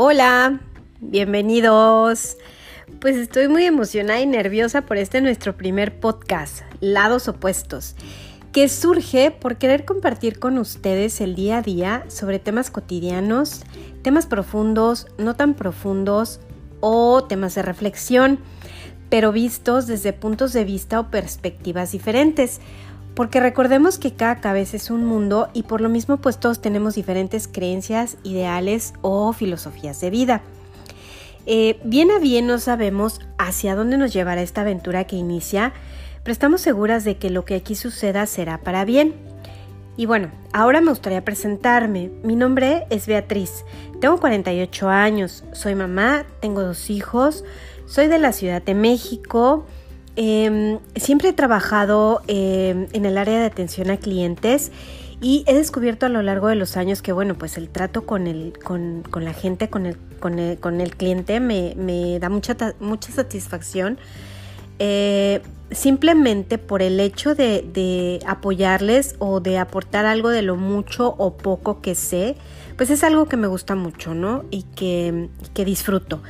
Hola, bienvenidos. Pues estoy muy emocionada y nerviosa por este nuestro primer podcast, Lados Opuestos, que surge por querer compartir con ustedes el día a día sobre temas cotidianos, temas profundos, no tan profundos o temas de reflexión, pero vistos desde puntos de vista o perspectivas diferentes porque recordemos que cada cabeza es un mundo y por lo mismo pues todos tenemos diferentes creencias, ideales o filosofías de vida. Eh, bien a bien no sabemos hacia dónde nos llevará esta aventura que inicia, pero estamos seguras de que lo que aquí suceda será para bien. Y bueno, ahora me gustaría presentarme. Mi nombre es Beatriz, tengo 48 años, soy mamá, tengo dos hijos, soy de la Ciudad de México, Em, siempre he trabajado em, en el área de atención a clientes y he descubierto a lo largo de los años que, bueno, pues el trato con, el, con, la gente, con el, con el, cliente me, da mucha, mucha satisfacción. Eh, simplemente por el hecho de, apoyarles o de aportar algo de lo mucho o poco que sé, pues es algo que me gusta mucho, ¿no? Y que, disfruto.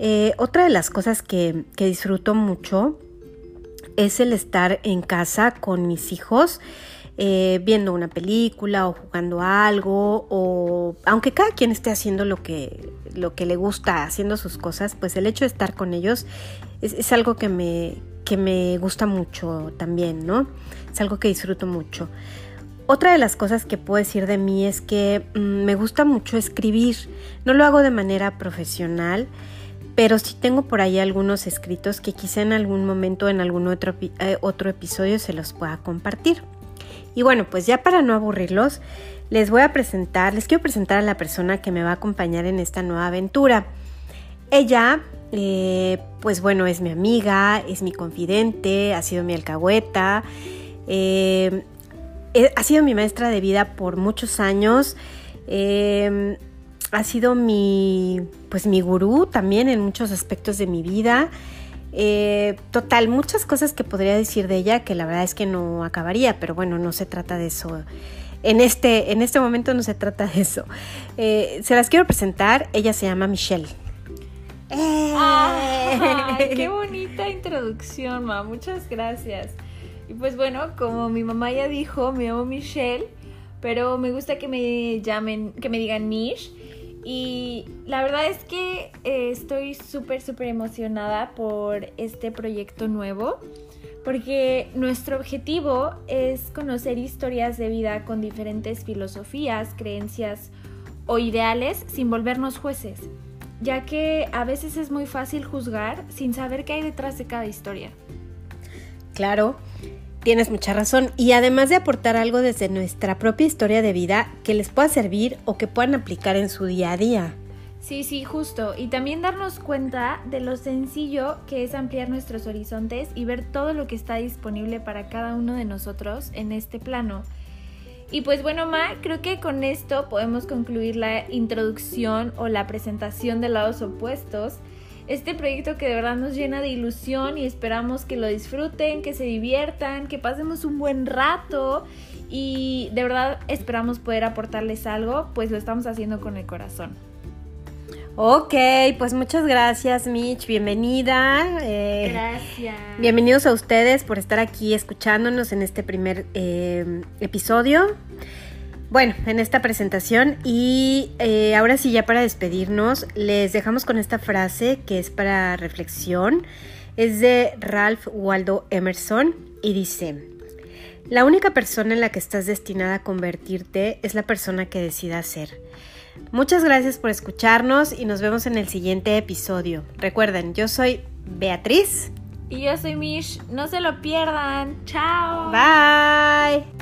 Eh, otra de las cosas que, que disfruto mucho es el estar en casa con mis hijos. Eh, viendo una película o jugando algo o aunque cada quien esté haciendo lo que, lo que le gusta, haciendo sus cosas, pues el hecho de estar con ellos es, algo que me, que me gusta mucho también, ¿no? Es algo que disfruto mucho. Otra de las cosas que puedo decir de mí es que mm, me gusta mucho escribir. No lo hago de manera profesional, pero sí tengo por ahí algunos escritos que quizá en algún momento, en algún otro, eh, otro episodio se los pueda compartir. Y bueno, pues ya para no aburrirlos, les voy a presentar, les quiero presentar a la persona que me va a acompañar en esta nueva aventura. Ella, eh, pues bueno, es mi amiga, es mi confidente, ha sido mi alcahueta, eh, ha sido mi maestra de vida por muchos años ha sido mi, pues mi gurú también en muchos aspectos de mi vida. Eh, total, muchas cosas que podría decir de ella que la verdad es que no acabaría, pero bueno, no se trata de eso. En este, en este momento no se trata de eso. Eh, se las quiero presentar. Ella se llama Michelle. ¡Qué bonita introducción, ma! Muchas gracias. Y pues bueno, como mi mamá ya dijo, me llamo Michelle, pero me gusta que me llamen, que me digan Mish. Y la verdad es que eh, estoy súper, súper emocionada por este proyecto nuevo, porque nuestro objetivo es conocer historias de vida con diferentes filosofías, creencias o ideales sin volvernos jueces, ya que a veces es muy fácil juzgar sin saber qué hay detrás de cada historia. Claro, Tienes mucha razón. Y además de aportar algo desde nuestra propia historia de vida que les pueda servir o que puedan aplicar en su día a día. Sí, sí, justo. Y también darnos cuenta de lo sencillo que es ampliar nuestros horizontes y ver todo lo que está disponible para cada uno de nosotros en este plano. Y pues bueno, Ma, creo que con esto podemos concluir la introducción o la presentación de lados opuestos este proyecto que de verdad nos llena de ilusión y esperamos que lo disfruten, que se diviertan, que pasemos un buen rato y de verdad esperamos poder aportarles algo, pues lo estamos haciendo con el corazón. Ok, pues muchas gracias Mitch, bienvenida. Eh, gracias. Bienvenidos a ustedes por estar aquí escuchándonos en este primer eh, episodio bueno, en esta presentación y eh, ahora sí ya para despedirnos les dejamos con esta frase que es para reflexión. Es de Ralph Waldo Emerson y dice, la única persona en la que estás destinada a convertirte es la persona que decidas ser. Muchas gracias por escucharnos y nos vemos en el siguiente episodio. Recuerden, yo soy Beatriz. Y yo soy Mish. No se lo pierdan. Chao. Bye.